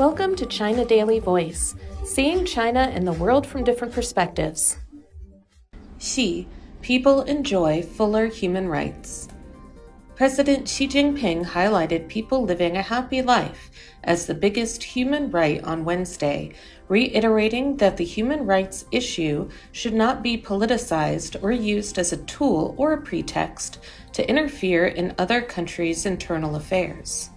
Welcome to China Daily Voice, seeing China and the world from different perspectives. Xi, people enjoy fuller human rights. President Xi Jinping highlighted people living a happy life as the biggest human right on Wednesday, reiterating that the human rights issue should not be politicized or used as a tool or a pretext to interfere in other countries' internal affairs.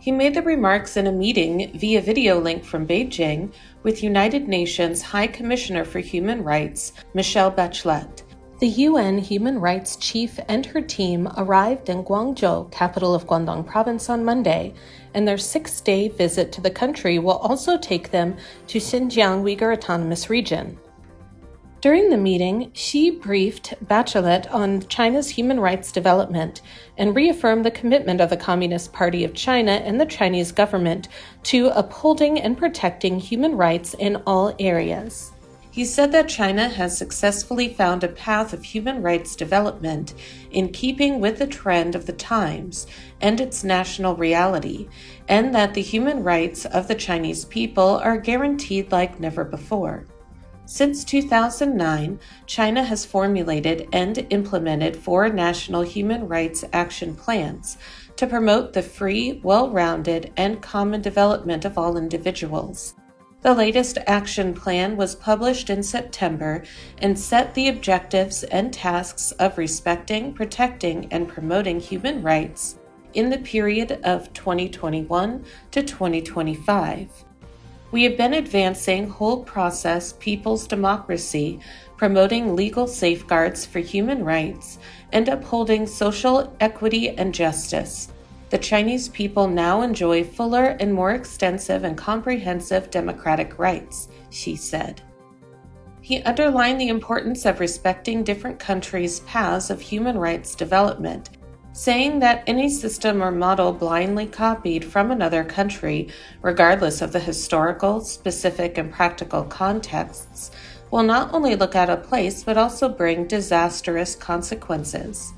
He made the remarks in a meeting via video link from Beijing with United Nations High Commissioner for Human Rights, Michelle Bachelet. The UN Human Rights Chief and her team arrived in Guangzhou, capital of Guangdong Province, on Monday, and their six day visit to the country will also take them to Xinjiang Uyghur Autonomous Region. During the meeting, Xi briefed Bachelet on China's human rights development and reaffirmed the commitment of the Communist Party of China and the Chinese government to upholding and protecting human rights in all areas. He said that China has successfully found a path of human rights development in keeping with the trend of the times and its national reality, and that the human rights of the Chinese people are guaranteed like never before. Since 2009, China has formulated and implemented four national human rights action plans to promote the free, well rounded, and common development of all individuals. The latest action plan was published in September and set the objectives and tasks of respecting, protecting, and promoting human rights in the period of 2021 to 2025. We have been advancing whole process people's democracy, promoting legal safeguards for human rights, and upholding social equity and justice the Chinese people now enjoy fuller and more extensive and comprehensive democratic rights, she said. He underlined the importance of respecting different countries' paths of human rights development, saying that any system or model blindly copied from another country, regardless of the historical, specific, and practical contexts, will not only look out of place but also bring disastrous consequences.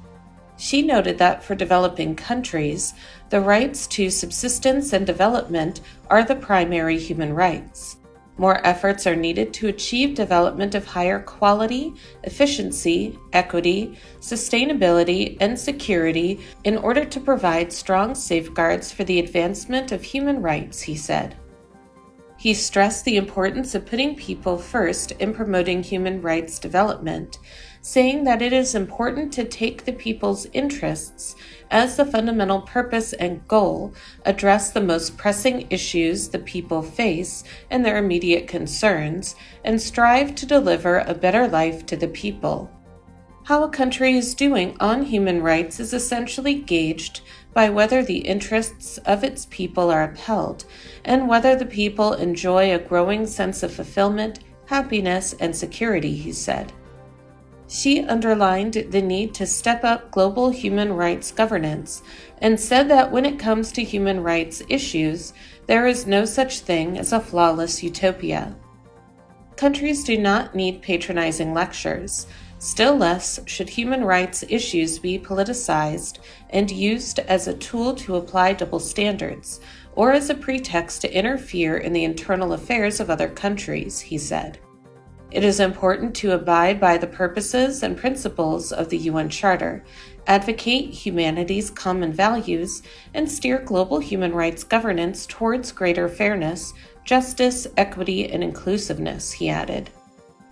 She noted that for developing countries, the rights to subsistence and development are the primary human rights. More efforts are needed to achieve development of higher quality, efficiency, equity, sustainability, and security in order to provide strong safeguards for the advancement of human rights, he said. He stressed the importance of putting people first in promoting human rights development saying that it is important to take the people's interests as the fundamental purpose and goal, address the most pressing issues the people face and their immediate concerns, and strive to deliver a better life to the people. How a country is doing on human rights is essentially gauged by whether the interests of its people are upheld and whether the people enjoy a growing sense of fulfillment, happiness, and security, he said. She underlined the need to step up global human rights governance and said that when it comes to human rights issues, there is no such thing as a flawless utopia. Countries do not need patronizing lectures. Still less should human rights issues be politicized and used as a tool to apply double standards or as a pretext to interfere in the internal affairs of other countries, he said. It is important to abide by the purposes and principles of the UN Charter, advocate humanity's common values, and steer global human rights governance towards greater fairness, justice, equity, and inclusiveness, he added.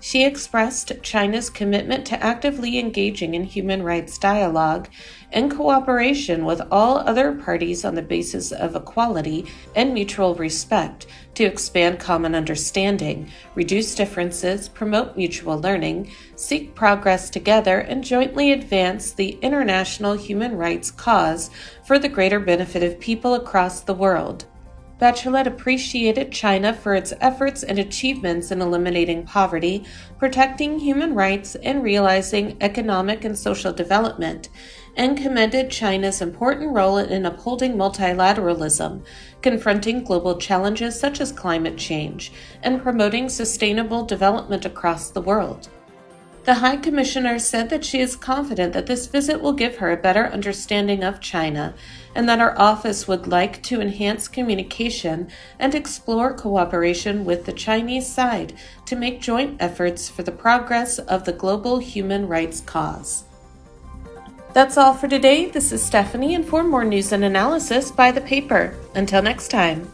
She expressed China's commitment to actively engaging in human rights dialogue and cooperation with all other parties on the basis of equality and mutual respect to expand common understanding, reduce differences, promote mutual learning, seek progress together, and jointly advance the international human rights cause for the greater benefit of people across the world. Bachelet appreciated China for its efforts and achievements in eliminating poverty, protecting human rights, and realizing economic and social development, and commended China's important role in upholding multilateralism, confronting global challenges such as climate change, and promoting sustainable development across the world. The High Commissioner said that she is confident that this visit will give her a better understanding of China and that our office would like to enhance communication and explore cooperation with the Chinese side to make joint efforts for the progress of the global human rights cause. That's all for today. This is Stephanie, and for more news and analysis, buy the paper. Until next time.